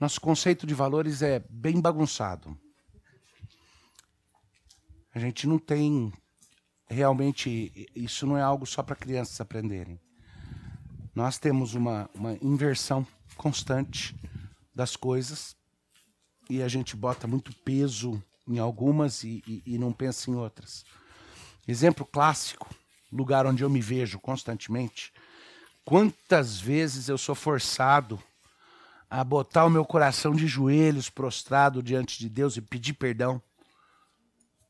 Nosso conceito de valores é bem bagunçado. A gente não tem realmente. Isso não é algo só para crianças aprenderem. Nós temos uma, uma inversão constante das coisas e a gente bota muito peso em algumas e, e, e não pensa em outras. Exemplo clássico, lugar onde eu me vejo constantemente. Quantas vezes eu sou forçado a botar o meu coração de joelhos prostrado diante de Deus e pedir perdão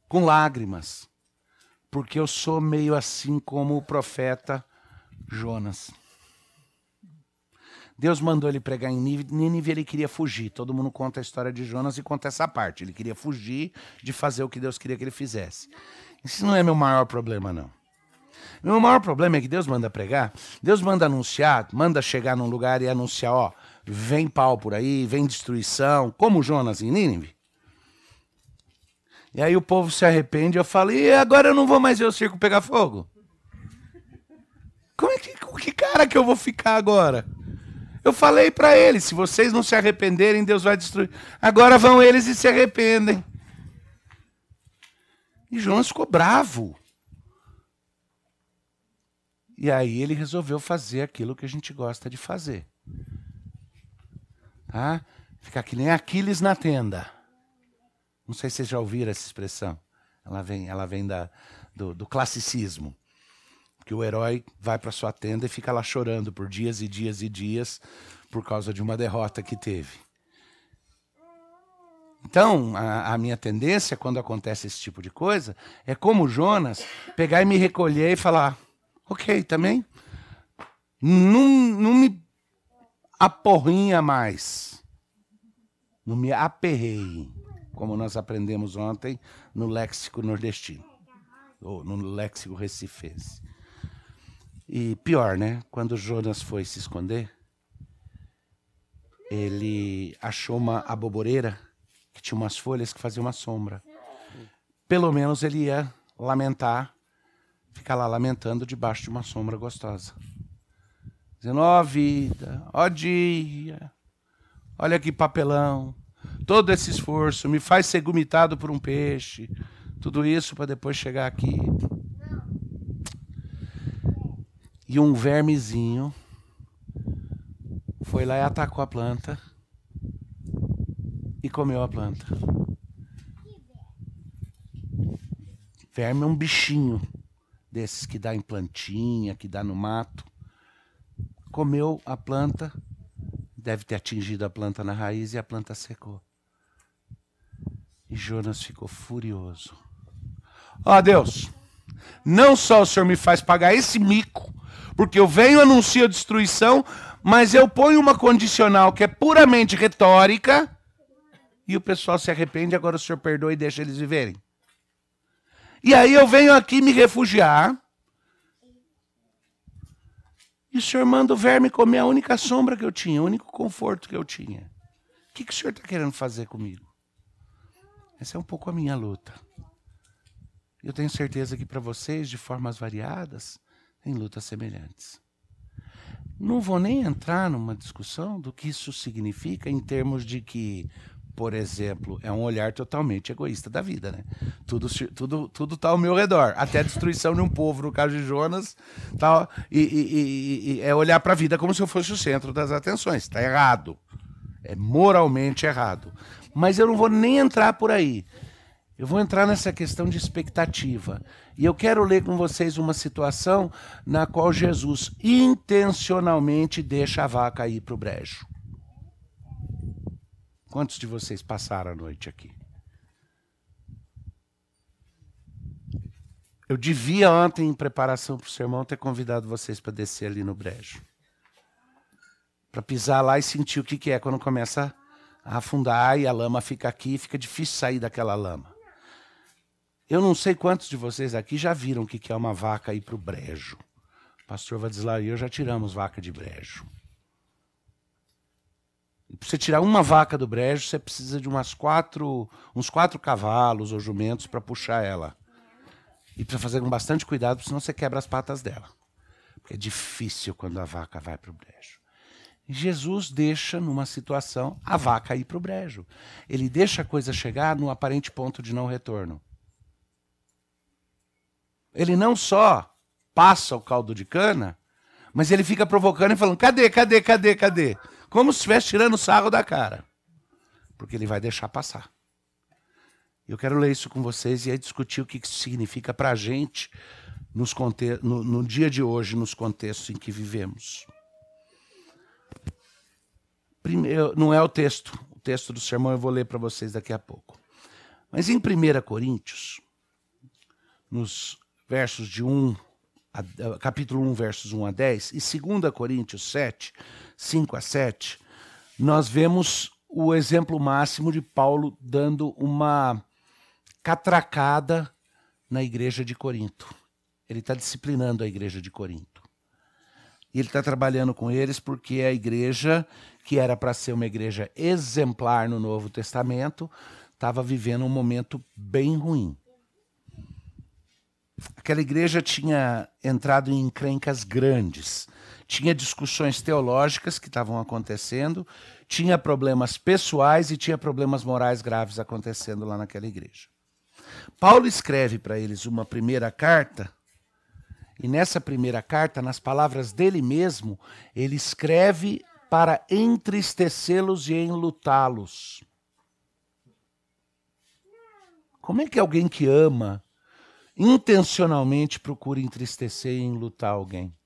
com lágrimas, porque eu sou meio assim como o profeta Jonas. Deus mandou ele pregar em Nínive, ele queria fugir. Todo mundo conta a história de Jonas e conta essa parte. Ele queria fugir de fazer o que Deus queria que ele fizesse. Isso não é meu maior problema, não. Meu maior problema é que Deus manda pregar, Deus manda anunciar, manda chegar num lugar e anunciar, ó, vem pau por aí, vem destruição, como Jonas em Nínive. E aí o povo se arrepende, eu falo, e agora eu não vou mais ver o circo pegar fogo? Como é que, com que cara que eu vou ficar agora? Eu falei para eles: se vocês não se arrependerem, Deus vai destruir. Agora vão eles e se arrependem. E Jonas ficou bravo. E aí ele resolveu fazer aquilo que a gente gosta de fazer. Tá? Ficar que nem Aquiles na tenda. Não sei se vocês já ouviram essa expressão. Ela vem, ela vem da, do, do classicismo que o herói vai para sua tenda e fica lá chorando por dias e dias e dias por causa de uma derrota que teve. Então, a, a, minha tendência quando acontece esse tipo de coisa é como Jonas, pegar e me recolher e falar: ok, também. Não, não me aporrinha mais. Não me aperrei, como nós aprendemos ontem no léxico nordestino, ou no léxico recifense. E pior, né? Quando Jonas foi se esconder, ele achou uma aboboreira que tinha umas folhas que faziam uma sombra. Pelo menos ele ia lamentar, ficar lá lamentando debaixo de uma sombra gostosa. Dizendo, ó oh, vida, ó oh, dia, olha que papelão, todo esse esforço me faz ser gomitado por um peixe, tudo isso para depois chegar aqui e um vermezinho foi lá e atacou a planta e comeu a planta. Verme é um bichinho desses que dá em plantinha, que dá no mato. Comeu a planta, deve ter atingido a planta na raiz e a planta secou. E Jonas ficou furioso. Ó oh, Deus, não só o Senhor me faz pagar esse mico, porque eu venho anuncio a destruição, mas eu ponho uma condicional que é puramente retórica, e o pessoal se arrepende, agora o senhor perdoa e deixa eles viverem. E aí eu venho aqui me refugiar, e o senhor manda o verme comer a única sombra que eu tinha, o único conforto que eu tinha. O que, que o senhor está querendo fazer comigo? Essa é um pouco a minha luta. Eu tenho certeza que para vocês, de formas variadas, em lutas semelhantes. Não vou nem entrar numa discussão do que isso significa em termos de que, por exemplo, é um olhar totalmente egoísta da vida, né? Tudo tudo tudo está ao meu redor, até a destruição de um povo, no caso de Jonas, tá, e, e, e, e é olhar para a vida como se eu fosse o centro das atenções. Está errado, é moralmente errado. Mas eu não vou nem entrar por aí. Eu vou entrar nessa questão de expectativa. E eu quero ler com vocês uma situação na qual Jesus intencionalmente deixa a vaca ir para o brejo. Quantos de vocês passaram a noite aqui? Eu devia ontem, em preparação para o sermão, ter convidado vocês para descer ali no brejo. Para pisar lá e sentir o que, que é quando começa a afundar e a lama fica aqui, fica difícil sair daquela lama. Eu não sei quantos de vocês aqui já viram o que é uma vaca ir para o brejo. O pastor Vadislau e eu já tiramos vaca de brejo. Para você tirar uma vaca do brejo, você precisa de umas quatro, uns quatro cavalos ou jumentos para puxar ela. E precisa fazer com bastante cuidado, senão você quebra as patas dela. Porque é difícil quando a vaca vai para o brejo. Jesus deixa numa situação a vaca ir para o brejo. Ele deixa a coisa chegar no aparente ponto de não retorno. Ele não só passa o caldo de cana, mas ele fica provocando e falando: cadê, cadê, cadê, cadê? Como se estivesse tirando sarro da cara. Porque ele vai deixar passar. Eu quero ler isso com vocês e aí discutir o que isso significa para a gente nos no, no dia de hoje, nos contextos em que vivemos. Primeiro, não é o texto, o texto do sermão eu vou ler para vocês daqui a pouco. Mas em 1 Coríntios, nos versos de 1 a, capítulo 1, versos 1 a 10, e 2 Coríntios 7, 5 a 7, nós vemos o exemplo máximo de Paulo dando uma catracada na igreja de Corinto. Ele está disciplinando a igreja de Corinto. E ele está trabalhando com eles porque a igreja, que era para ser uma igreja exemplar no Novo Testamento, estava vivendo um momento bem ruim. Aquela igreja tinha entrado em encrencas grandes, tinha discussões teológicas que estavam acontecendo, tinha problemas pessoais e tinha problemas morais graves acontecendo lá naquela igreja. Paulo escreve para eles uma primeira carta, e nessa primeira carta, nas palavras dele mesmo, ele escreve para entristecê-los e enlutá-los. Como é que alguém que ama intencionalmente procura entristecer e enlutar alguém?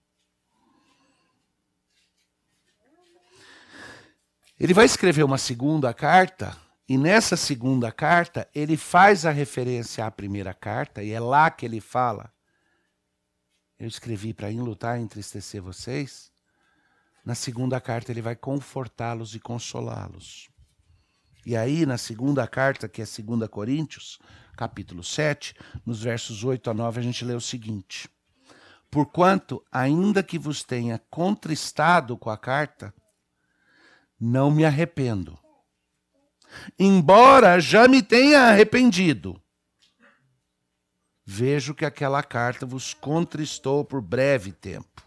Ele vai escrever uma segunda carta e nessa segunda carta, ele faz a referência à primeira carta, e é lá que ele fala: Eu escrevi para enlutar e entristecer vocês. Na segunda carta, ele vai confortá-los e consolá-los. E aí, na segunda carta, que é 2 Coríntios, capítulo 7, nos versos 8 a 9, a gente lê o seguinte: Porquanto, ainda que vos tenha contristado com a carta, não me arrependo embora já me tenha arrependido. Vejo que aquela carta vos contristou por breve tempo.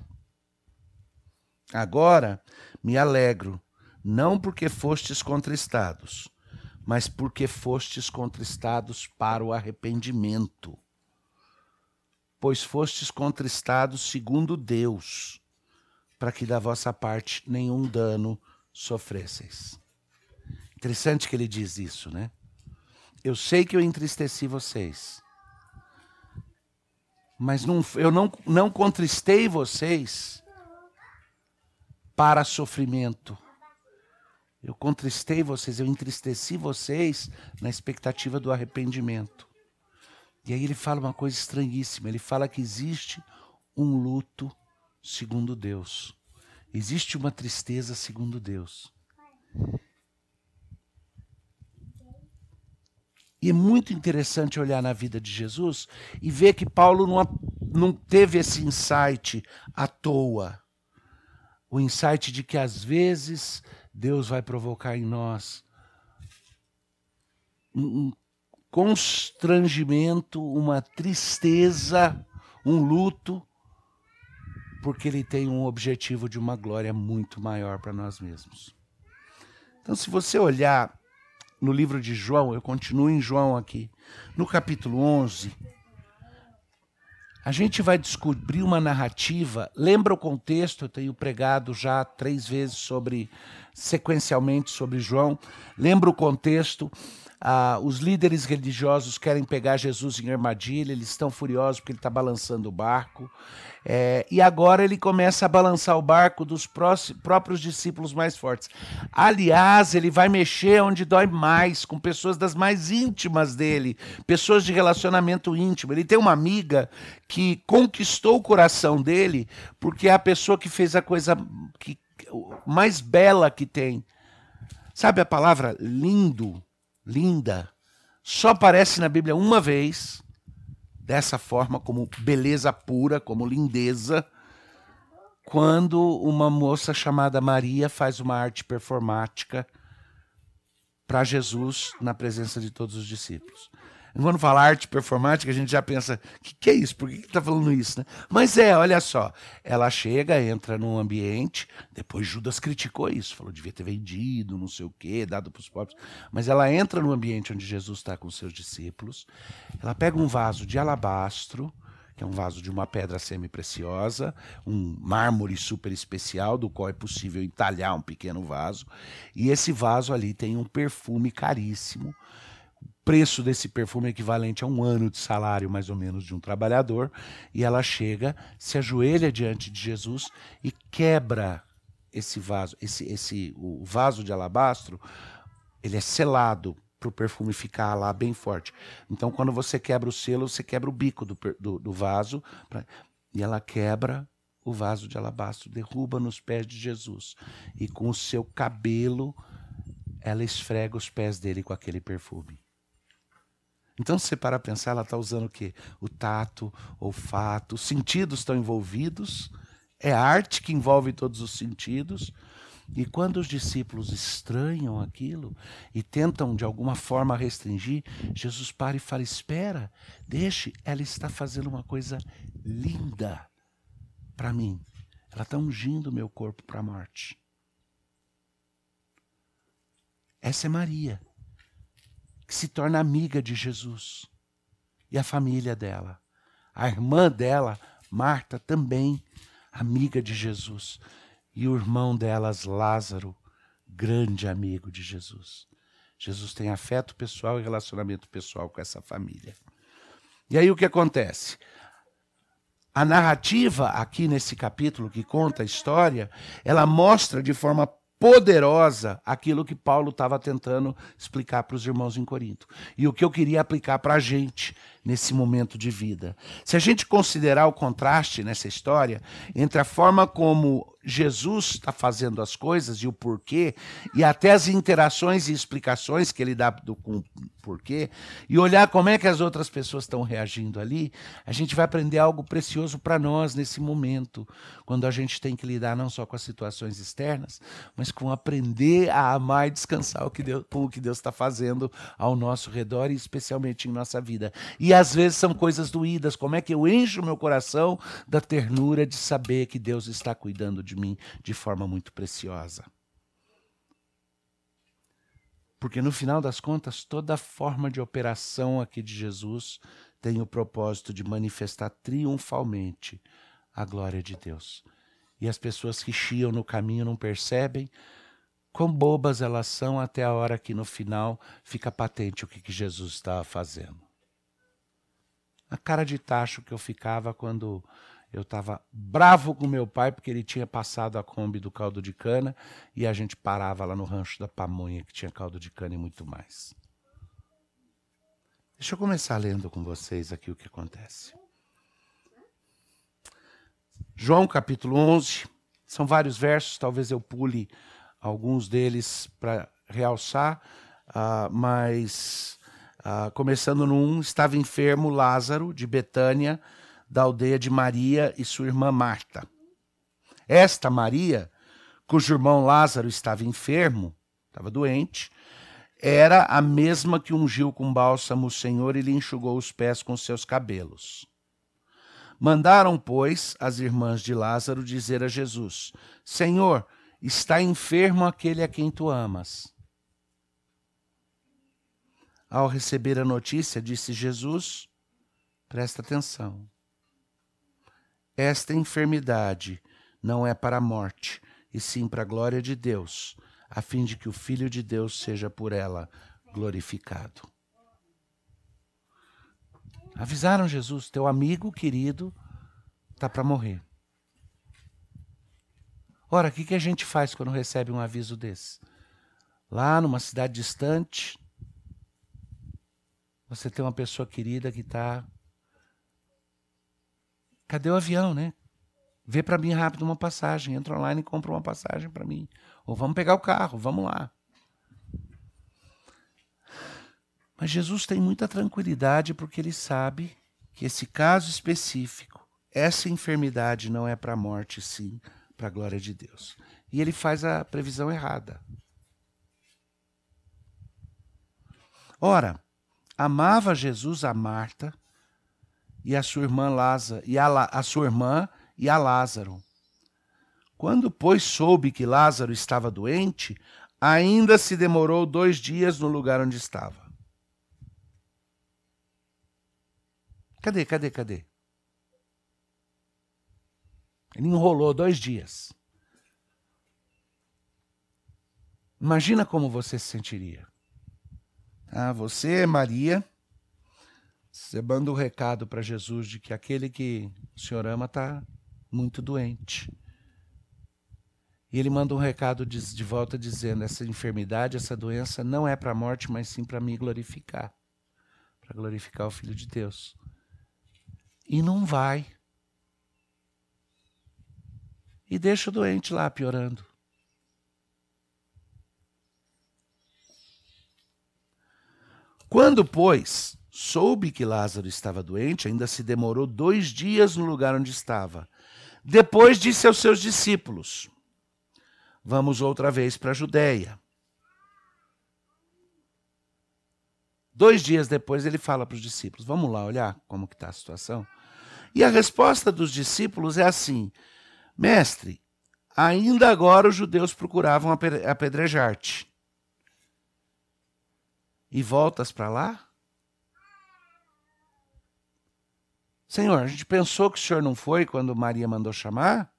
Agora me alegro, não porque fostes contristados, mas porque fostes contristados para o arrependimento. Pois fostes contristados segundo Deus, para que da vossa parte nenhum dano sofresseis. Interessante que ele diz isso, né? Eu sei que eu entristeci vocês. Mas não, eu não, não contristei vocês para sofrimento. Eu contristei vocês, eu entristeci vocês na expectativa do arrependimento. E aí ele fala uma coisa estranhíssima. Ele fala que existe um luto segundo Deus. Existe uma tristeza segundo Deus. E é muito interessante olhar na vida de Jesus e ver que Paulo não, não teve esse insight à toa. O insight de que às vezes Deus vai provocar em nós um constrangimento, uma tristeza, um luto, porque Ele tem um objetivo de uma glória muito maior para nós mesmos. Então, se você olhar no livro de João, eu continuo em João aqui, no capítulo 11, a gente vai descobrir uma narrativa. Lembra o contexto? Eu tenho pregado já três vezes sobre, sequencialmente sobre João. Lembra o contexto? Ah, os líderes religiosos querem pegar Jesus em armadilha, eles estão furiosos porque ele está balançando o barco. É, e agora ele começa a balançar o barco dos próprios discípulos mais fortes. Aliás, ele vai mexer onde dói mais, com pessoas das mais íntimas dele, pessoas de relacionamento íntimo. Ele tem uma amiga que conquistou o coração dele porque é a pessoa que fez a coisa que, mais bela que tem. Sabe a palavra lindo? Linda, só aparece na Bíblia uma vez, dessa forma, como beleza pura, como lindeza, quando uma moça chamada Maria faz uma arte performática para Jesus na presença de todos os discípulos. Quando fala arte performática, a gente já pensa, o que, que, é isso? Por que está falando isso? Né? Mas é, olha só, ela chega, entra num ambiente, depois Judas criticou isso, falou devia ter vendido, não sei o quê, dado para os pobres. Mas ela entra no ambiente onde Jesus está com seus discípulos, ela pega um vaso de alabastro, que é um vaso de uma pedra semi-preciosa, um mármore super especial, do qual é possível entalhar um pequeno vaso. E esse vaso ali tem um perfume caríssimo. Preço desse perfume é equivalente a um ano de salário, mais ou menos, de um trabalhador. E ela chega, se ajoelha diante de Jesus e quebra esse vaso. Esse, esse, o vaso de alabastro, ele é selado para o perfume ficar lá bem forte. Então, quando você quebra o selo, você quebra o bico do, do, do vaso. Pra... E ela quebra o vaso de alabastro, derruba nos pés de Jesus. E com o seu cabelo, ela esfrega os pés dele com aquele perfume. Então, se você parar a pensar, ela está usando o quê? O tato, o olfato, os sentidos estão envolvidos. É arte que envolve todos os sentidos. E quando os discípulos estranham aquilo e tentam de alguma forma restringir, Jesus para e fala: Espera, deixe, ela está fazendo uma coisa linda para mim. Ela está ungindo meu corpo para a morte. Essa é Maria, que se torna amiga de Jesus e a família dela. A irmã dela, Marta, também amiga de Jesus e o irmão delas, Lázaro, grande amigo de Jesus. Jesus tem afeto pessoal e relacionamento pessoal com essa família. E aí o que acontece? A narrativa aqui nesse capítulo que conta a história, ela mostra de forma poderosa aquilo que Paulo estava tentando explicar para os irmãos em Corinto. E o que eu queria aplicar para a gente nesse momento de vida. Se a gente considerar o contraste nessa história entre a forma como Jesus está fazendo as coisas e o porquê, e até as interações e explicações que ele dá do com porquê, e olhar como é que as outras pessoas estão reagindo ali, a gente vai aprender algo precioso para nós nesse momento, quando a gente tem que lidar não só com as situações externas, mas com aprender a amar e descansar o que Deus, com o que Deus está fazendo ao nosso redor e especialmente em nossa vida. E às vezes são coisas doídas, como é que eu encho meu coração da ternura de saber que Deus está cuidando de mim de forma muito preciosa. Porque no final das contas, toda forma de operação aqui de Jesus tem o propósito de manifestar triunfalmente a glória de Deus. E as pessoas que chiam no caminho não percebem quão bobas elas são até a hora que no final fica patente o que, que Jesus estava fazendo. A cara de tacho que eu ficava quando eu estava bravo com meu pai porque ele tinha passado a Kombi do caldo de cana e a gente parava lá no rancho da pamonha que tinha caldo de cana e muito mais. Deixa eu começar lendo com vocês aqui o que acontece. João capítulo 11, são vários versos, talvez eu pule alguns deles para realçar, uh, mas uh, começando 1, estava enfermo Lázaro de Betânia, da aldeia de Maria e sua irmã Marta. Esta Maria, cujo irmão Lázaro estava enfermo, estava doente, era a mesma que ungiu com bálsamo o Senhor e lhe enxugou os pés com seus cabelos. Mandaram, pois, as irmãs de Lázaro dizer a Jesus: Senhor, está enfermo aquele a quem tu amas. Ao receber a notícia, disse Jesus: Presta atenção. Esta enfermidade não é para a morte, e sim para a glória de Deus, a fim de que o Filho de Deus seja por ela glorificado. Avisaram Jesus: teu amigo querido está para morrer. Ora, o que, que a gente faz quando recebe um aviso desse? Lá numa cidade distante, você tem uma pessoa querida que está Cadê o avião, né? Vê para mim rápido uma passagem, entra online e compra uma passagem para mim. Ou vamos pegar o carro, vamos lá. Mas Jesus tem muita tranquilidade porque ele sabe que esse caso específico, essa enfermidade não é para a morte, sim para a glória de Deus. E ele faz a previsão errada. Ora, amava Jesus a Marta e a sua irmã Lázaro e a, a sua irmã e a Lázaro. Quando, pois, soube que Lázaro estava doente, ainda se demorou dois dias no lugar onde estava. Cadê, cadê, cadê? Ele enrolou dois dias. Imagina como você se sentiria. Ah, você, Maria, você manda um recado para Jesus de que aquele que o Senhor ama está muito doente. E ele manda um recado de, de volta dizendo: essa enfermidade, essa doença não é para a morte, mas sim para me glorificar para glorificar o Filho de Deus. E não vai. E deixa o doente lá piorando. Quando, pois, soube que Lázaro estava doente, ainda se demorou dois dias no lugar onde estava. Depois disse aos seus discípulos: Vamos outra vez para a Judéia. Dois dias depois ele fala para os discípulos: Vamos lá olhar como está a situação. E a resposta dos discípulos é assim: Mestre, ainda agora os judeus procuravam apedrejar-te. E voltas para lá? Senhor, a gente pensou que o senhor não foi quando Maria mandou chamar?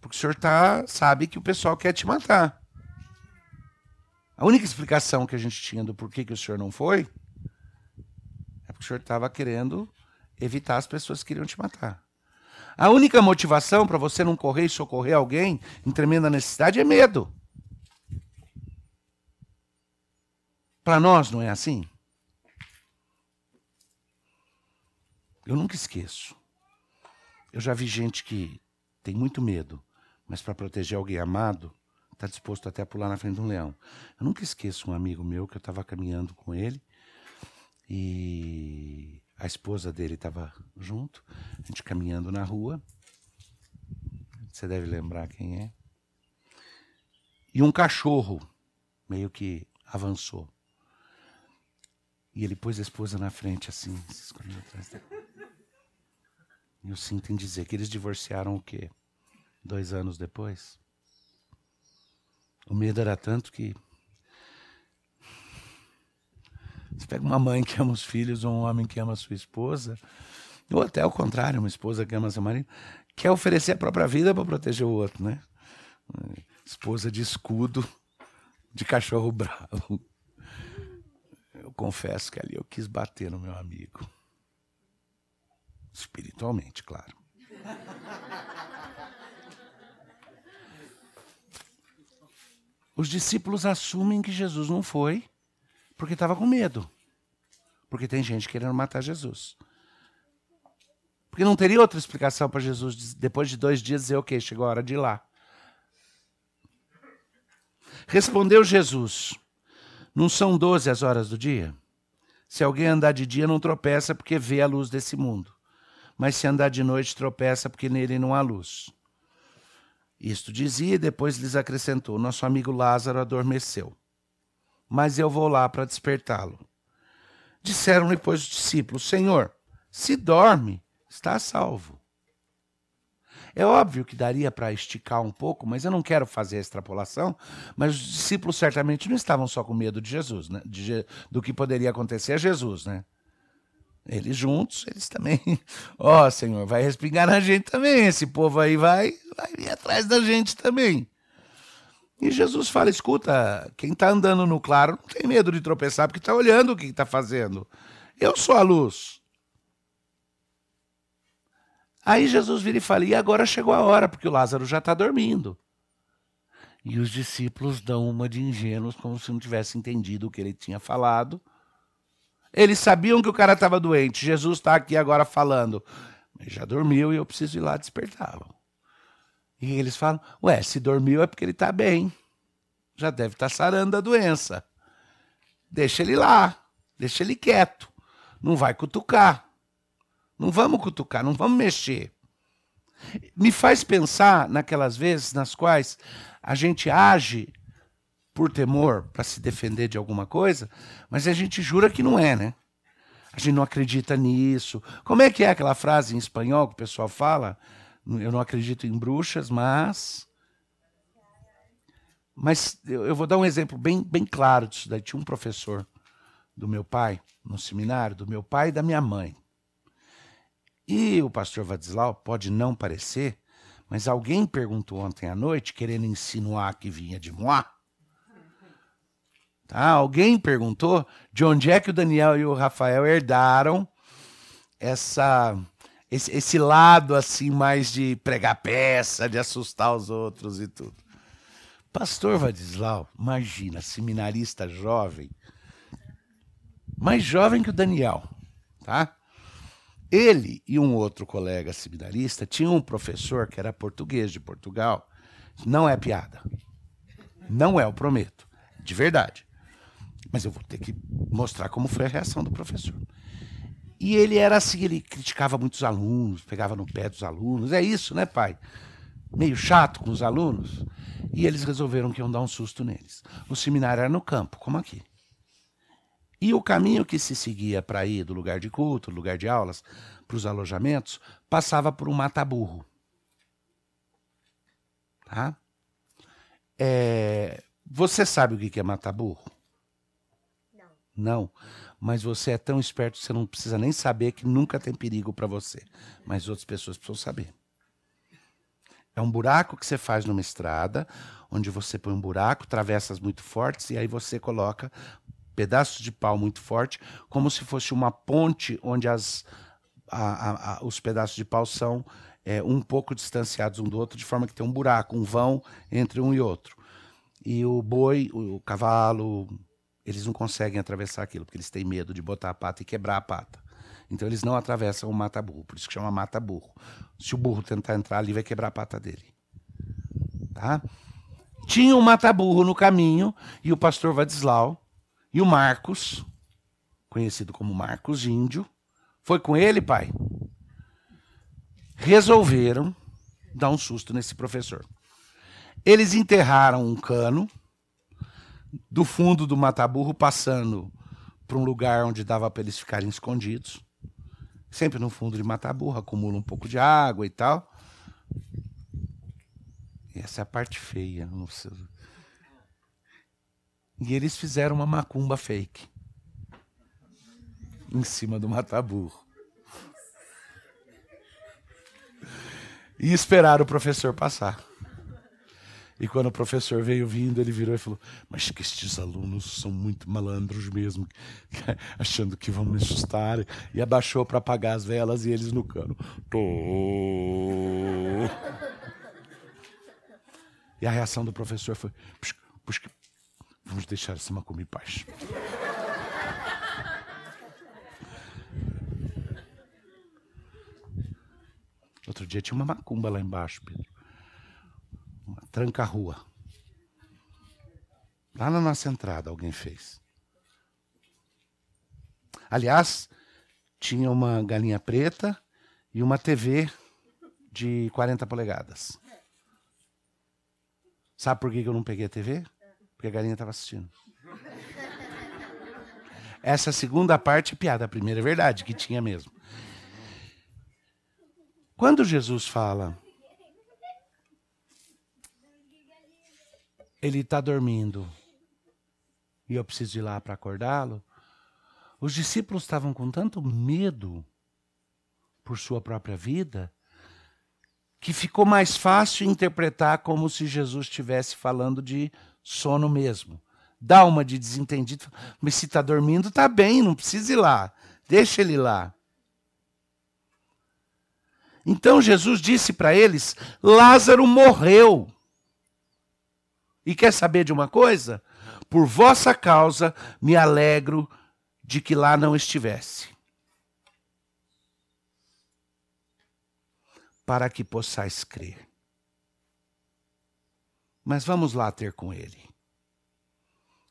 Porque o senhor tá, sabe que o pessoal quer te matar. A única explicação que a gente tinha do porquê que o senhor não foi é porque o senhor estava querendo evitar as pessoas que queriam te matar. A única motivação para você não correr e socorrer alguém em tremenda necessidade é medo. Para nós não é assim? Eu nunca esqueço. Eu já vi gente que tem muito medo mas para proteger alguém amado, está disposto até a pular na frente de um leão. Eu nunca esqueço um amigo meu que eu estava caminhando com ele e a esposa dele estava junto, a gente caminhando na rua. Você deve lembrar quem é. E um cachorro meio que avançou. E ele pôs a esposa na frente, assim, se escondendo atrás dele. E eu sinto em dizer que eles divorciaram o quê? dois anos depois. O medo era tanto que. Você pega uma mãe que ama os filhos, ou um homem que ama a sua esposa, ou até ao contrário, uma esposa que ama seu marido, quer oferecer a própria vida para proteger o outro, né? Esposa de escudo, de cachorro bravo. Confesso que ali eu quis bater no meu amigo. Espiritualmente, claro. Os discípulos assumem que Jesus não foi porque estava com medo. Porque tem gente querendo matar Jesus. Porque não teria outra explicação para Jesus depois de dois dias dizer, ok, chegou a hora de ir lá. Respondeu Jesus: Não são doze as horas do dia? Se alguém andar de dia, não tropeça porque vê a luz desse mundo. Mas se andar de noite, tropeça porque nele não há luz. Isto dizia e depois lhes acrescentou: Nosso amigo Lázaro adormeceu, mas eu vou lá para despertá-lo. Disseram-lhe, pois, os discípulos: Senhor, se dorme, está salvo. É óbvio que daria para esticar um pouco, mas eu não quero fazer a extrapolação. Mas os discípulos certamente não estavam só com medo de Jesus, né? De, do que poderia acontecer a Jesus, né? Eles juntos, eles também. Ó, oh, Senhor, vai respingar na gente também. Esse povo aí vai, vai vir atrás da gente também. E Jesus fala: escuta, quem está andando no claro não tem medo de tropeçar, porque está olhando o que está fazendo. Eu sou a luz. Aí Jesus vira e fala: e agora chegou a hora, porque o Lázaro já está dormindo. E os discípulos dão uma de ingênuos, como se não tivessem entendido o que ele tinha falado. Eles sabiam que o cara estava doente. Jesus está aqui agora falando. Ele já dormiu e eu preciso ir lá despertá-lo. E eles falam: Ué, se dormiu é porque ele está bem. Já deve estar tá sarando a doença. Deixa ele lá. Deixa ele quieto. Não vai cutucar. Não vamos cutucar, não vamos mexer. Me faz pensar naquelas vezes nas quais a gente age por temor, para se defender de alguma coisa, mas a gente jura que não é, né? A gente não acredita nisso. Como é que é aquela frase em espanhol que o pessoal fala? Eu não acredito em bruxas, mas. Mas eu vou dar um exemplo bem, bem claro disso daí. Tinha um professor do meu pai, no seminário, do meu pai e da minha mãe. E o pastor Vadislau pode não parecer, mas alguém perguntou ontem à noite, querendo insinuar que vinha de Moá. Tá? Alguém perguntou de onde é que o Daniel e o Rafael herdaram essa esse, esse lado assim mais de pregar peça, de assustar os outros e tudo. Pastor Vadislau, imagina, seminarista jovem, mais jovem que o Daniel, tá? Ele e um outro colega seminarista tinham um professor que era português de Portugal. Não é piada. Não é, eu prometo. De verdade. Mas eu vou ter que mostrar como foi a reação do professor. E ele era assim, ele criticava muitos alunos, pegava no pé dos alunos. É isso, né, pai? Meio chato com os alunos. E eles resolveram que iam dar um susto neles. O seminário era no campo, como aqui. E o caminho que se seguia para ir do lugar de culto, do lugar de aulas, para os alojamentos, passava por um mataburro. Tá? É, você sabe o que é mataburro? Não. Não. Mas você é tão esperto que você não precisa nem saber que nunca tem perigo para você. Mas outras pessoas precisam saber. É um buraco que você faz numa estrada, onde você põe um buraco, travessas muito fortes, e aí você coloca pedaços de pau muito forte, como se fosse uma ponte onde as, a, a, a, os pedaços de pau são é, um pouco distanciados um do outro, de forma que tem um buraco, um vão entre um e outro. E o boi, o, o cavalo, eles não conseguem atravessar aquilo, porque eles têm medo de botar a pata e quebrar a pata. Então eles não atravessam o mata-burro, por isso que chama mata-burro. Se o burro tentar entrar ali, vai quebrar a pata dele. Tá? Tinha um mata-burro no caminho e o pastor Vadislau e o Marcos, conhecido como Marcos Índio, foi com ele, pai. Resolveram dar um susto nesse professor. Eles enterraram um cano do fundo do mataburro, passando para um lugar onde dava para eles ficarem escondidos. Sempre no fundo de mataburro, acumula um pouco de água e tal. E essa é a parte feia. Não sei. E eles fizeram uma macumba fake. Em cima do mataburro. E esperaram o professor passar. E quando o professor veio vindo, ele virou e falou: Mas que estes alunos são muito malandros mesmo, achando que vão me assustar. E abaixou para apagar as velas e eles no cano. Tô. E a reação do professor foi: puxa, puxa, Vamos deixar essa macumba em paz. Outro dia tinha uma macumba lá embaixo, Pedro. Uma tranca-rua. Lá na nossa entrada alguém fez. Aliás, tinha uma galinha preta e uma TV de 40 polegadas. Sabe por que eu não peguei a TV? Porque a galinha estava assistindo. Essa segunda parte é piada. A primeira é verdade, que tinha mesmo. Quando Jesus fala, ele está dormindo e eu preciso ir lá para acordá-lo, os discípulos estavam com tanto medo por sua própria vida que ficou mais fácil interpretar como se Jesus estivesse falando de sono mesmo. Dá uma de desentendido, mas se está dormindo, está bem, não precisa ir lá. Deixa ele lá. Então Jesus disse para eles: Lázaro morreu. E quer saber de uma coisa? Por vossa causa me alegro de que lá não estivesse. Para que possais crer. Mas vamos lá ter com ele.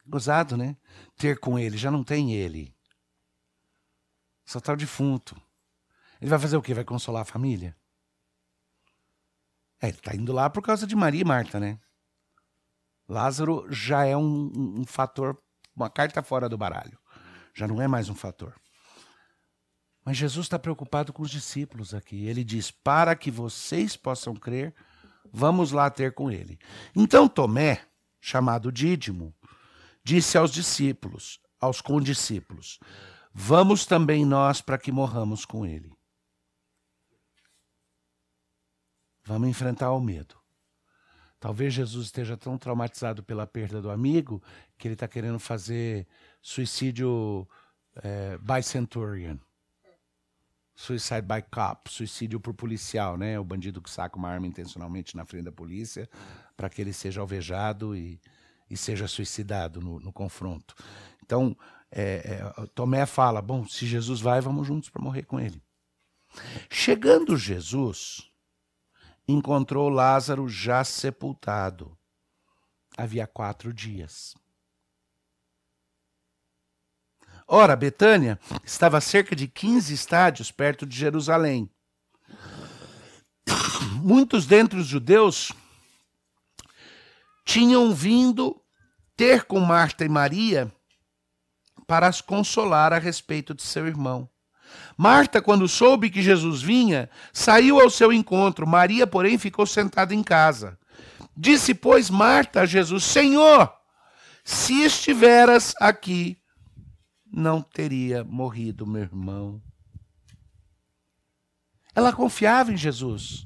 Gozado, né? Ter com ele, já não tem ele. Só está o defunto. Ele vai fazer o quê? Vai consolar a família? É, ele está indo lá por causa de Maria e Marta, né? Lázaro já é um, um, fator, uma carta fora do baralho. Já não é mais um fator. Mas Jesus está preocupado com os discípulos aqui. Ele diz: para que vocês possam crer, vamos lá ter com ele. Então Tomé, chamado Dídimo, disse aos discípulos, aos condiscípulos: Vamos também nós para que morramos com ele. Vamos enfrentar o medo. Talvez Jesus esteja tão traumatizado pela perda do amigo que ele está querendo fazer suicídio é, by centurion. Suicide by cop, suicídio por policial, né? O bandido que saca uma arma intencionalmente na frente da polícia para que ele seja alvejado e, e seja suicidado no, no confronto. Então, é, é, Tomé fala: bom, se Jesus vai, vamos juntos para morrer com ele. Chegando Jesus, encontrou Lázaro já sepultado. Havia quatro dias. Ora, Betânia estava a cerca de 15 estádios perto de Jerusalém. Muitos dentre os judeus tinham vindo ter com Marta e Maria para as consolar a respeito de seu irmão. Marta, quando soube que Jesus vinha, saiu ao seu encontro. Maria, porém, ficou sentada em casa. Disse, pois, Marta a Jesus: Senhor, se estiveras aqui, não teria morrido meu irmão. Ela confiava em Jesus.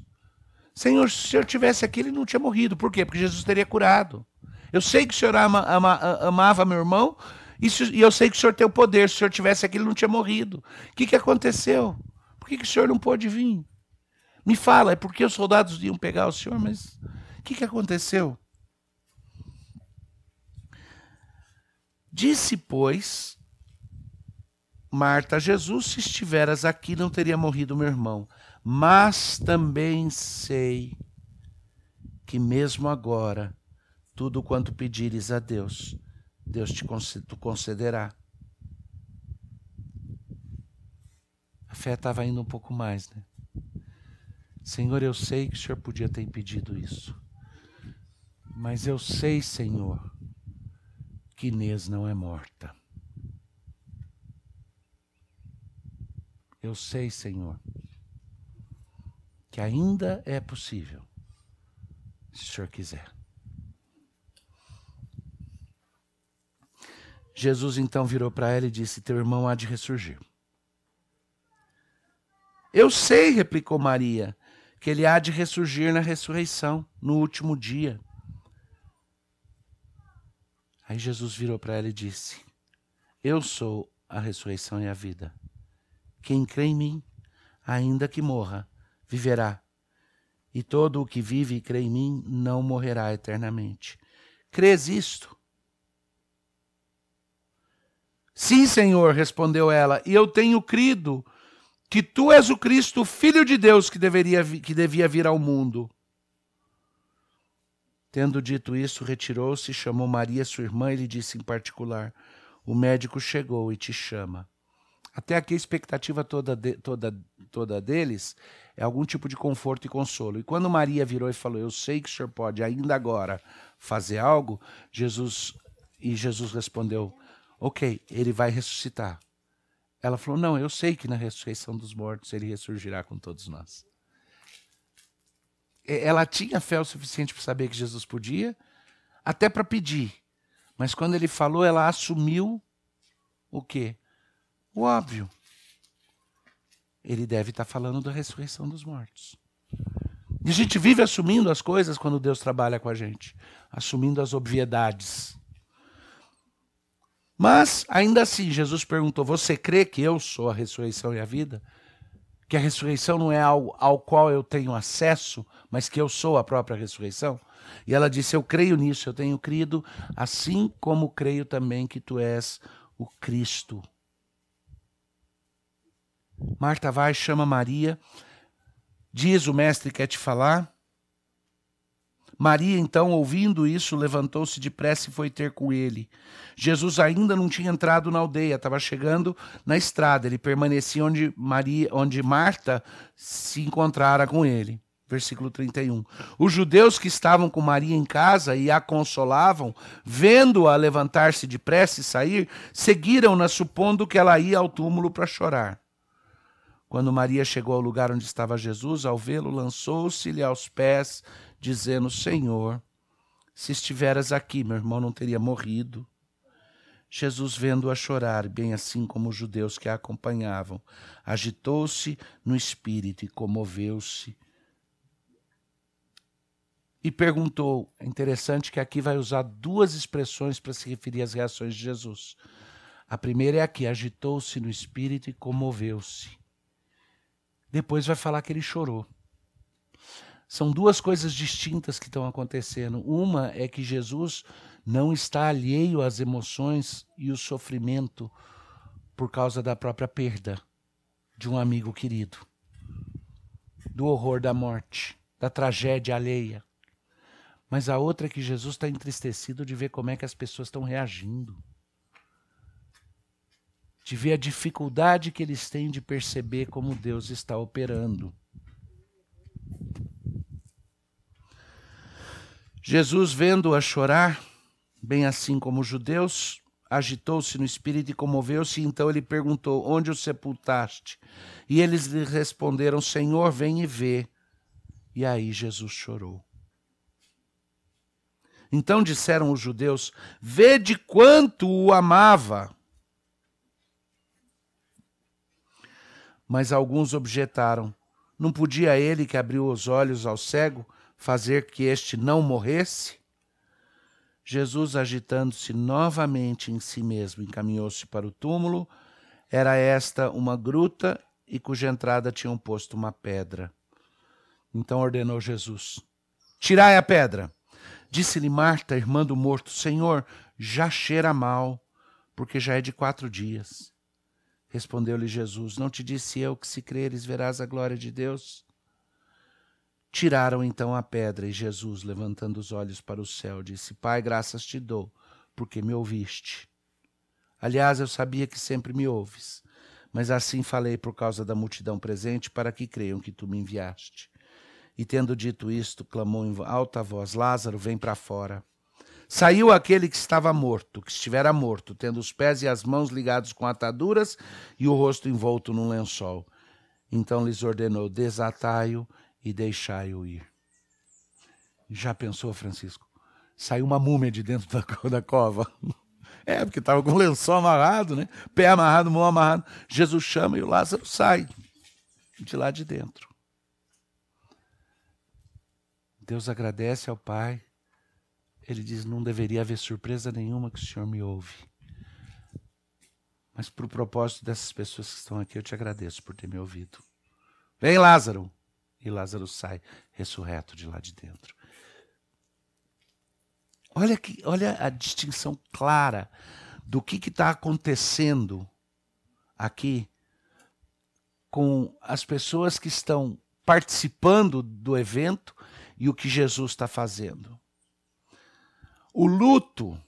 Senhor, se eu tivesse aqui, ele não tinha morrido. Por quê? Porque Jesus teria curado. Eu sei que o Senhor ama, ama, amava meu irmão e, se, e, eu sei que o Senhor tem o poder. Se o Senhor tivesse aqui, ele não tinha morrido. O que, que aconteceu? Por que, que o Senhor não pôde vir? Me fala, é porque os soldados iam pegar o Senhor, mas o que, que aconteceu? Disse, pois, Marta, Jesus, se estiveras aqui, não teria morrido meu irmão. Mas também sei que mesmo agora, tudo quanto pedires a Deus, Deus te concederá. A fé estava indo um pouco mais, né? Senhor, eu sei que o Senhor podia ter impedido isso. Mas eu sei, Senhor, que Inês não é morta. Eu sei, Senhor, que ainda é possível, se o Senhor quiser. Jesus então virou para ela e disse: Teu irmão há de ressurgir. Eu sei, replicou Maria, que ele há de ressurgir na ressurreição, no último dia. Aí Jesus virou para ela e disse: Eu sou a ressurreição e a vida. Quem crê em mim, ainda que morra, viverá. E todo o que vive e crê em mim não morrerá eternamente. Crês isto? Sim, Senhor, respondeu ela, e eu tenho crido que tu és o Cristo, filho de Deus, que, deveria, que devia vir ao mundo. Tendo dito isso, retirou-se, chamou Maria, sua irmã, e lhe disse em particular: O médico chegou e te chama. Até aqui a expectativa toda, de, toda, toda deles é algum tipo de conforto e consolo. E quando Maria virou e falou: Eu sei que o senhor pode ainda agora fazer algo, Jesus e Jesus respondeu: ok, ele vai ressuscitar. Ela falou: Não, eu sei que na ressurreição dos mortos ele ressurgirá com todos nós. Ela tinha fé o suficiente para saber que Jesus podia, até para pedir. Mas quando ele falou, ela assumiu o quê? O óbvio. Ele deve estar falando da ressurreição dos mortos. E a gente vive assumindo as coisas quando Deus trabalha com a gente, assumindo as obviedades. Mas, ainda assim, Jesus perguntou: Você crê que eu sou a ressurreição e a vida? Que a ressurreição não é algo ao qual eu tenho acesso, mas que eu sou a própria ressurreição? E ela disse: Eu creio nisso, eu tenho crido, assim como creio também que tu és o Cristo. Marta vai, chama Maria, diz: O mestre quer te falar. Maria, então, ouvindo isso, levantou-se depressa e foi ter com ele. Jesus ainda não tinha entrado na aldeia, estava chegando na estrada. Ele permanecia onde Maria, onde Marta se encontrara com ele. Versículo 31. Os judeus que estavam com Maria em casa e a consolavam, vendo-a levantar-se depressa e sair, seguiram-na, supondo que ela ia ao túmulo para chorar. Quando Maria chegou ao lugar onde estava Jesus, ao vê-lo, lançou-se-lhe aos pés, dizendo: Senhor, se estiveras aqui, meu irmão não teria morrido. Jesus, vendo-a chorar, bem assim como os judeus que a acompanhavam, agitou-se no espírito e comoveu-se e perguntou. É interessante que aqui vai usar duas expressões para se referir às reações de Jesus. A primeira é aqui: agitou-se no espírito e comoveu-se. Depois vai falar que ele chorou. São duas coisas distintas que estão acontecendo. Uma é que Jesus não está alheio às emoções e o sofrimento por causa da própria perda de um amigo querido, do horror da morte, da tragédia alheia. Mas a outra é que Jesus está entristecido de ver como é que as pessoas estão reagindo. De ver a dificuldade que eles têm de perceber como Deus está operando. Jesus, vendo-a chorar, bem assim como os judeus, agitou-se no espírito e comoveu-se. Então ele perguntou: Onde o sepultaste? E eles lhe responderam: Senhor, vem e vê. E aí Jesus chorou. Então disseram os judeus: Vede quanto o amava. Mas alguns objetaram: Não podia ele que abriu os olhos ao cego fazer que este não morresse? Jesus, agitando-se novamente em si mesmo, encaminhou-se para o túmulo. Era esta uma gruta e cuja entrada tinham posto uma pedra. Então ordenou Jesus: Tirai a pedra. Disse-lhe Marta, irmã do morto: Senhor, já cheira mal, porque já é de quatro dias. Respondeu-lhe Jesus: Não te disse eu que, se creres, verás a glória de Deus? Tiraram então a pedra, e Jesus, levantando os olhos para o céu, disse: Pai, graças te dou, porque me ouviste. Aliás, eu sabia que sempre me ouves, mas assim falei por causa da multidão presente, para que creiam que tu me enviaste. E tendo dito isto, clamou em alta voz: Lázaro, vem para fora. Saiu aquele que estava morto, que estivera morto, tendo os pés e as mãos ligados com ataduras e o rosto envolto num lençol. Então lhes ordenou: Desatai-o e deixai-o ir. Já pensou, Francisco? Saiu uma múmia de dentro da, da cova. É, porque estava com o lençol amarrado, né? Pé amarrado, mão amarrado. Jesus chama e o Lázaro sai de lá de dentro. Deus agradece ao Pai. Ele diz: Não deveria haver surpresa nenhuma que o Senhor me ouve. Mas para o propósito dessas pessoas que estão aqui, eu te agradeço por ter me ouvido. Vem, Lázaro! E Lázaro sai ressurreto de lá de dentro. Olha, que, olha a distinção clara do que está acontecendo aqui com as pessoas que estão participando do evento e o que Jesus está fazendo. O luto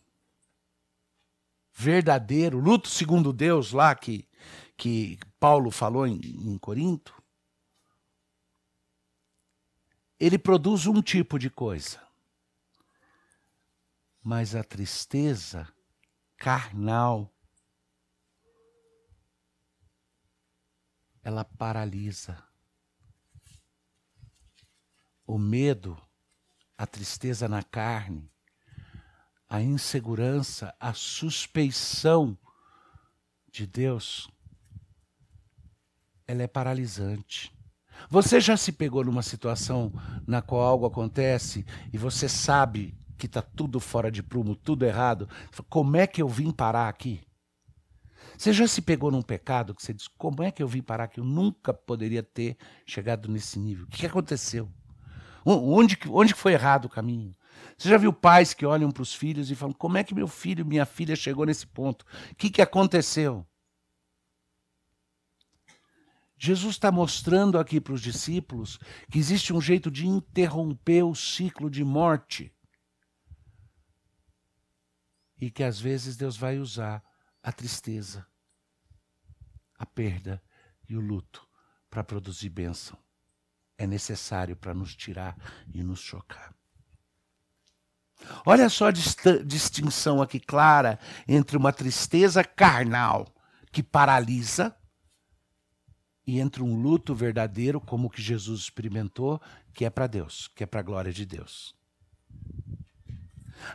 verdadeiro, luto segundo Deus, lá que, que Paulo falou em, em Corinto, ele produz um tipo de coisa. Mas a tristeza carnal, ela paralisa o medo, a tristeza na carne, a insegurança, a suspeição de Deus, ela é paralisante. Você já se pegou numa situação na qual algo acontece e você sabe que está tudo fora de prumo, tudo errado? Como é que eu vim parar aqui? Você já se pegou num pecado que você diz: como é que eu vim parar aqui? Eu nunca poderia ter chegado nesse nível. O que aconteceu? Onde, onde foi errado o caminho? Você já viu pais que olham para os filhos e falam: como é que meu filho, minha filha chegou nesse ponto? O que, que aconteceu? Jesus está mostrando aqui para os discípulos que existe um jeito de interromper o ciclo de morte. E que às vezes Deus vai usar a tristeza, a perda e o luto para produzir bênção. é necessário para nos tirar e nos chocar. Olha só a distinção aqui clara entre uma tristeza carnal que paralisa e entre um luto verdadeiro, como o que Jesus experimentou, que é para Deus, que é para a glória de Deus.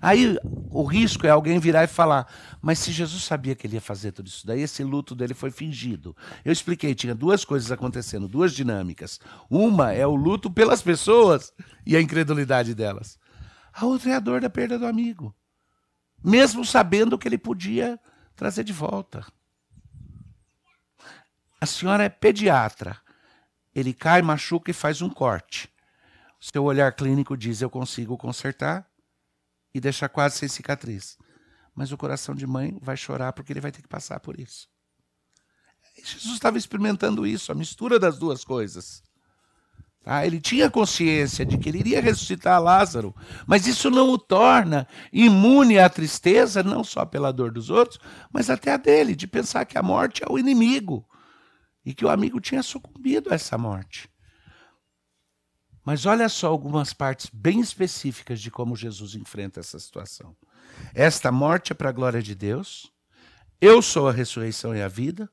Aí o risco é alguém virar e falar: Mas se Jesus sabia que ele ia fazer tudo isso daí, esse luto dele foi fingido. Eu expliquei: tinha duas coisas acontecendo, duas dinâmicas. Uma é o luto pelas pessoas e a incredulidade delas. A outra é a dor da perda do amigo, mesmo sabendo que ele podia trazer de volta. A senhora é pediatra. Ele cai, machuca e faz um corte. O seu olhar clínico diz: Eu consigo consertar e deixar quase sem cicatriz. Mas o coração de mãe vai chorar porque ele vai ter que passar por isso. Jesus estava experimentando isso, a mistura das duas coisas. Tá? Ele tinha consciência de que ele iria ressuscitar Lázaro, mas isso não o torna imune à tristeza, não só pela dor dos outros, mas até a dele, de pensar que a morte é o inimigo e que o amigo tinha sucumbido a essa morte. Mas olha só algumas partes bem específicas de como Jesus enfrenta essa situação. Esta morte é para a glória de Deus. Eu sou a ressurreição e a vida.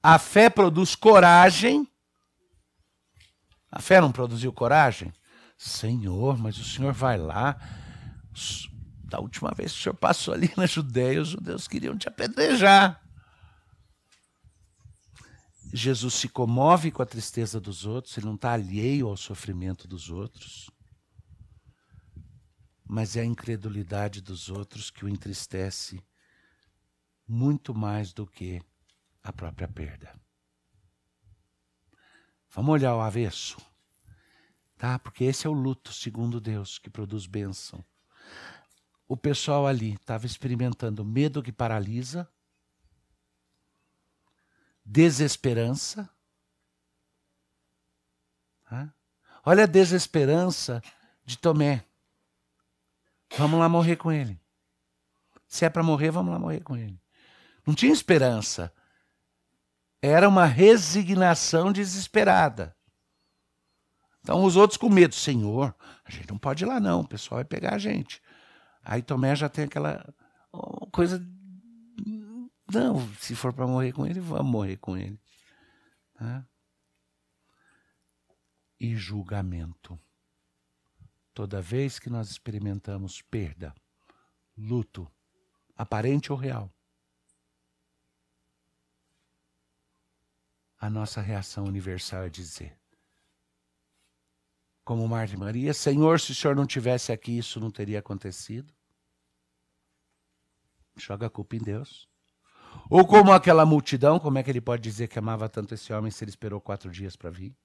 A fé produz coragem. A fé não produziu coragem? Senhor, mas o Senhor vai lá. Da última vez que o Senhor passou ali na Judéia, os judeus queriam te apedrejar. Jesus se comove com a tristeza dos outros, ele não está alheio ao sofrimento dos outros. Mas é a incredulidade dos outros que o entristece muito mais do que a própria perda. Vamos olhar o avesso, tá? Porque esse é o luto, segundo Deus, que produz bênção. O pessoal ali estava experimentando medo que paralisa, desesperança. Olha a desesperança de Tomé. Vamos lá morrer com ele. Se é para morrer, vamos lá morrer com ele. Não tinha esperança. Era uma resignação desesperada. Então os outros com medo, Senhor, a gente não pode ir lá não, o pessoal vai pegar a gente. Aí Tomé já tem aquela coisa não, se for para morrer com ele, vamos morrer com ele. Tá? E julgamento. Toda vez que nós experimentamos perda, luto, aparente ou real, a nossa reação universal é dizer, como Marta e Maria, Senhor, se o Senhor não tivesse aqui, isso não teria acontecido. Joga a culpa em Deus. Ou como aquela multidão, como é que ele pode dizer que amava tanto esse homem se ele esperou quatro dias para vir?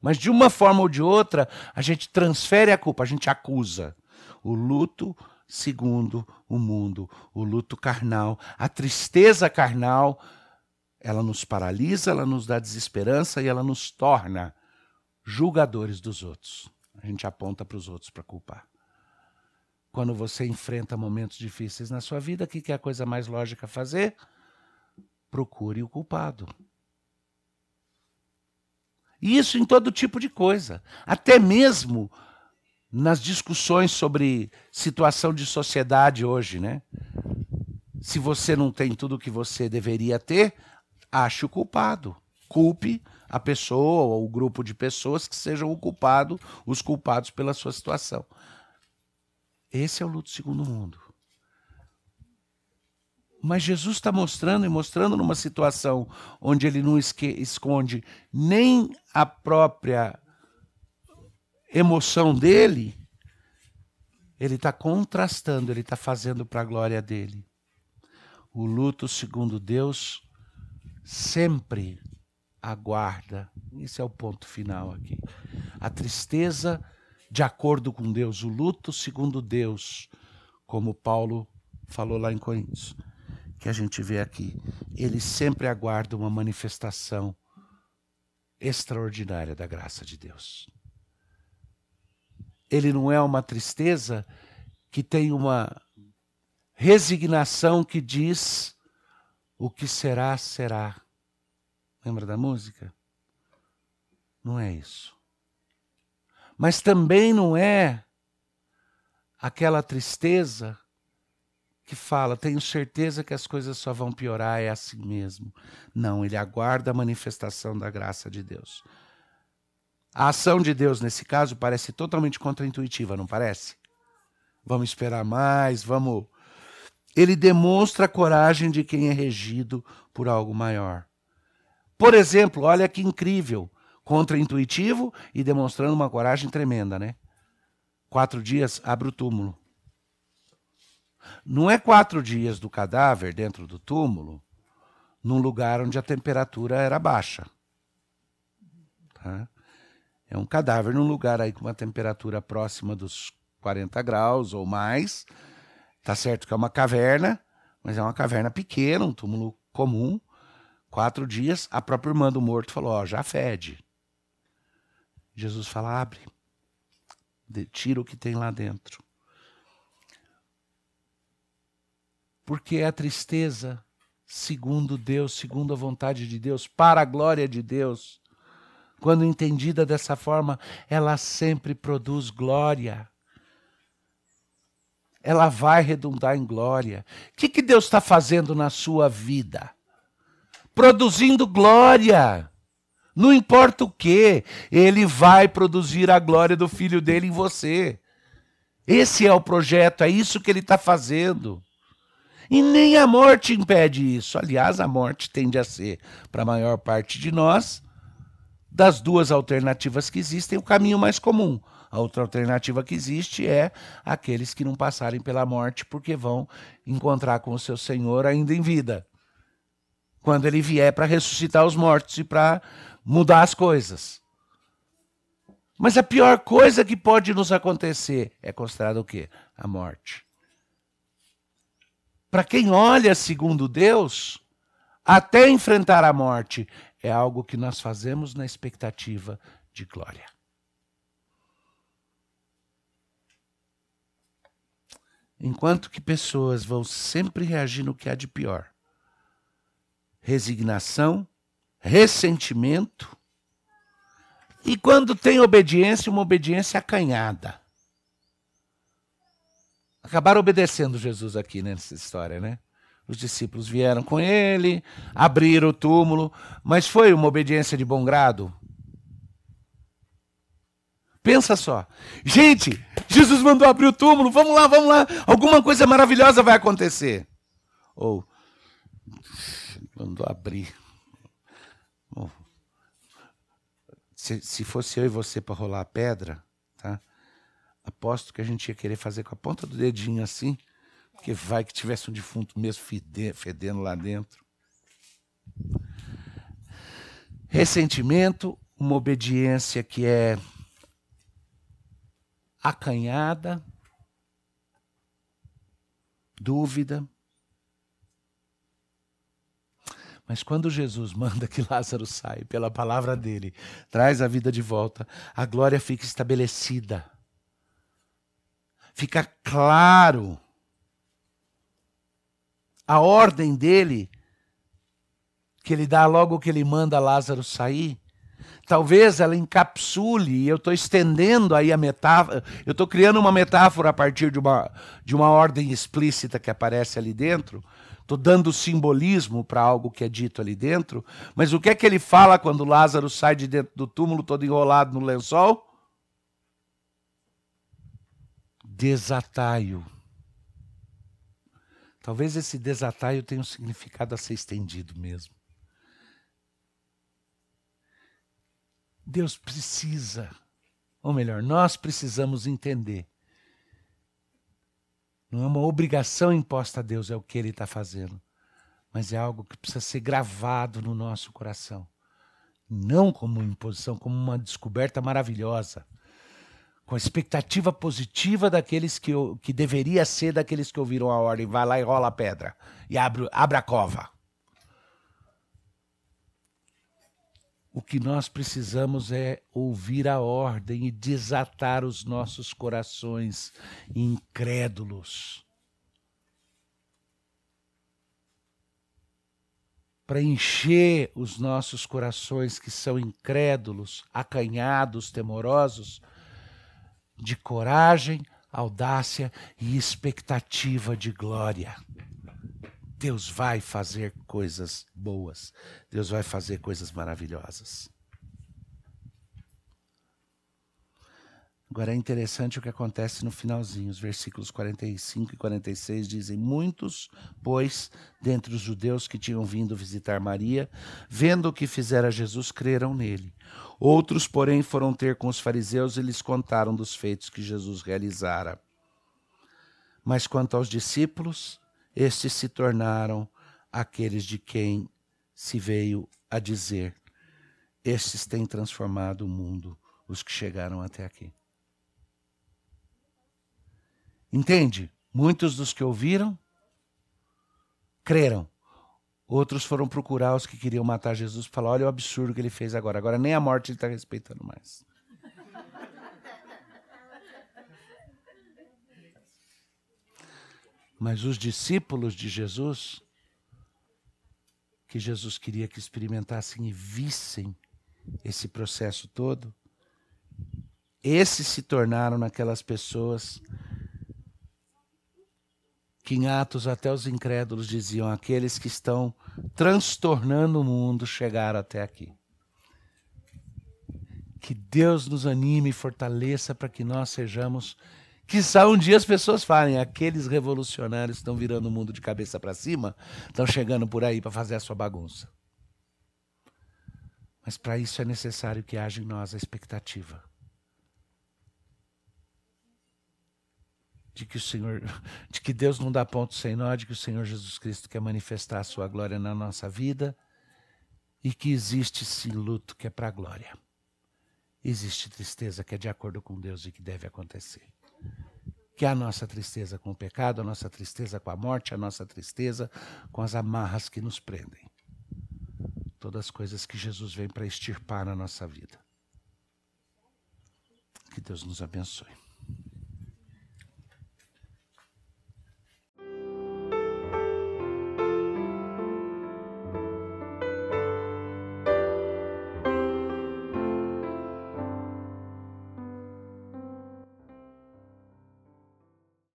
Mas de uma forma ou de outra, a gente transfere a culpa, a gente acusa. O luto segundo o mundo, o luto carnal, a tristeza carnal, ela nos paralisa, ela nos dá desesperança e ela nos torna julgadores dos outros. A gente aponta para os outros para culpar. Quando você enfrenta momentos difíceis na sua vida, o que é a coisa mais lógica a fazer? Procure o culpado. Isso em todo tipo de coisa. Até mesmo nas discussões sobre situação de sociedade hoje, né? Se você não tem tudo o que você deveria ter, ache o culpado. Culpe a pessoa ou o grupo de pessoas que sejam o culpado, os culpados pela sua situação. Esse é o luto segundo mundo. Mas Jesus está mostrando e mostrando numa situação onde ele não esconde nem a própria emoção dele, ele está contrastando, ele está fazendo para a glória dele. O luto, segundo Deus, sempre aguarda. Esse é o ponto final aqui. A tristeza de acordo com Deus, o luto segundo Deus, como Paulo falou lá em Coríntios, que a gente vê aqui. Ele sempre aguarda uma manifestação extraordinária da graça de Deus. Ele não é uma tristeza que tem uma resignação que diz o que será, será. Lembra da música? Não é isso. Mas também não é aquela tristeza que fala, tenho certeza que as coisas só vão piorar, é assim mesmo. Não, ele aguarda a manifestação da graça de Deus. A ação de Deus, nesse caso, parece totalmente contraintuitiva, não parece? Vamos esperar mais, vamos. Ele demonstra a coragem de quem é regido por algo maior. Por exemplo, olha que incrível, contraintuitivo e demonstrando uma coragem tremenda, né? Quatro dias, abre o túmulo. Não é quatro dias do cadáver dentro do túmulo, num lugar onde a temperatura era baixa. Tá? É um cadáver num lugar aí com uma temperatura próxima dos 40 graus ou mais. Tá certo que é uma caverna, mas é uma caverna pequena, um túmulo comum. Quatro dias, a própria irmã do morto falou: Ó, já fede. Jesus fala: abre, tira o que tem lá dentro. porque é a tristeza, segundo Deus, segundo a vontade de Deus, para a glória de Deus, quando entendida dessa forma, ela sempre produz glória. Ela vai redundar em glória. O que, que Deus está fazendo na sua vida? Produzindo glória. Não importa o que, ele vai produzir a glória do filho dele em você. Esse é o projeto, é isso que ele está fazendo. E nem a morte impede isso. Aliás, a morte tende a ser, para a maior parte de nós, das duas alternativas que existem, o caminho mais comum. A outra alternativa que existe é aqueles que não passarem pela morte porque vão encontrar com o seu Senhor ainda em vida. Quando ele vier para ressuscitar os mortos e para mudar as coisas. Mas a pior coisa que pode nos acontecer é considerada o quê? A morte. Para quem olha segundo Deus, até enfrentar a morte é algo que nós fazemos na expectativa de glória. Enquanto que pessoas vão sempre reagir no que há de pior. Resignação, ressentimento. E quando tem obediência, uma obediência acanhada acabaram obedecendo Jesus aqui nessa história, né? Os discípulos vieram com ele, abriram o túmulo, mas foi uma obediência de bom grado? Pensa só. Gente, Jesus mandou abrir o túmulo, vamos lá, vamos lá, alguma coisa maravilhosa vai acontecer. Ou, mandou abrir. Bom, se, se fosse eu e você para rolar a pedra, tá? Aposto que a gente ia querer fazer com a ponta do dedinho assim, porque vai que tivesse um defunto mesmo fedendo lá dentro. Ressentimento, uma obediência que é acanhada, dúvida. Mas quando Jesus manda que Lázaro saia pela palavra dele, traz a vida de volta, a glória fica estabelecida fica claro a ordem dele, que ele dá logo que ele manda Lázaro sair. Talvez ela encapsule, e eu estou estendendo aí a metáfora, eu estou criando uma metáfora a partir de uma, de uma ordem explícita que aparece ali dentro, estou dando simbolismo para algo que é dito ali dentro, mas o que é que ele fala quando Lázaro sai de dentro do túmulo todo enrolado no lençol? desataio. Talvez esse desataio tenha um significado a ser estendido mesmo. Deus precisa, ou melhor, nós precisamos entender. Não é uma obrigação imposta a Deus, é o que Ele está fazendo, mas é algo que precisa ser gravado no nosso coração. Não como imposição, como uma descoberta maravilhosa com a expectativa positiva daqueles que, que deveria ser daqueles que ouviram a ordem. Vai lá e rola a pedra. E abre, abre a cova. O que nós precisamos é ouvir a ordem e desatar os nossos corações incrédulos. para encher os nossos corações que são incrédulos, acanhados, temorosos, de coragem, audácia e expectativa de glória. Deus vai fazer coisas boas, Deus vai fazer coisas maravilhosas. Agora é interessante o que acontece no finalzinho, os versículos 45 e 46 dizem: Muitos, pois, dentre os judeus que tinham vindo visitar Maria, vendo o que fizera Jesus, creram nele. Outros, porém, foram ter com os fariseus e lhes contaram dos feitos que Jesus realizara. Mas quanto aos discípulos, estes se tornaram aqueles de quem se veio a dizer: Estes têm transformado o mundo, os que chegaram até aqui. Entende? Muitos dos que ouviram creram. Outros foram procurar os que queriam matar Jesus e falar: olha o absurdo que ele fez agora. Agora nem a morte ele está respeitando mais. Mas os discípulos de Jesus, que Jesus queria que experimentassem e vissem esse processo todo, esses se tornaram naquelas pessoas que em Atos até os incrédulos diziam: aqueles que estão transtornando o mundo chegaram até aqui. Que Deus nos anime e fortaleça para que nós sejamos. Que um dia as pessoas falem, aqueles revolucionários estão virando o mundo de cabeça para cima, estão chegando por aí para fazer a sua bagunça. Mas para isso é necessário que haja em nós a expectativa de que o Senhor, de que Deus não dá ponto sem nó, de que o Senhor Jesus Cristo quer manifestar a sua glória na nossa vida e que existe esse luto que é para a glória. Existe tristeza que é de acordo com Deus e que deve acontecer. Que é a nossa tristeza com o pecado, a nossa tristeza com a morte, a nossa tristeza com as amarras que nos prendem. Todas as coisas que Jesus vem para extirpar na nossa vida. Que Deus nos abençoe.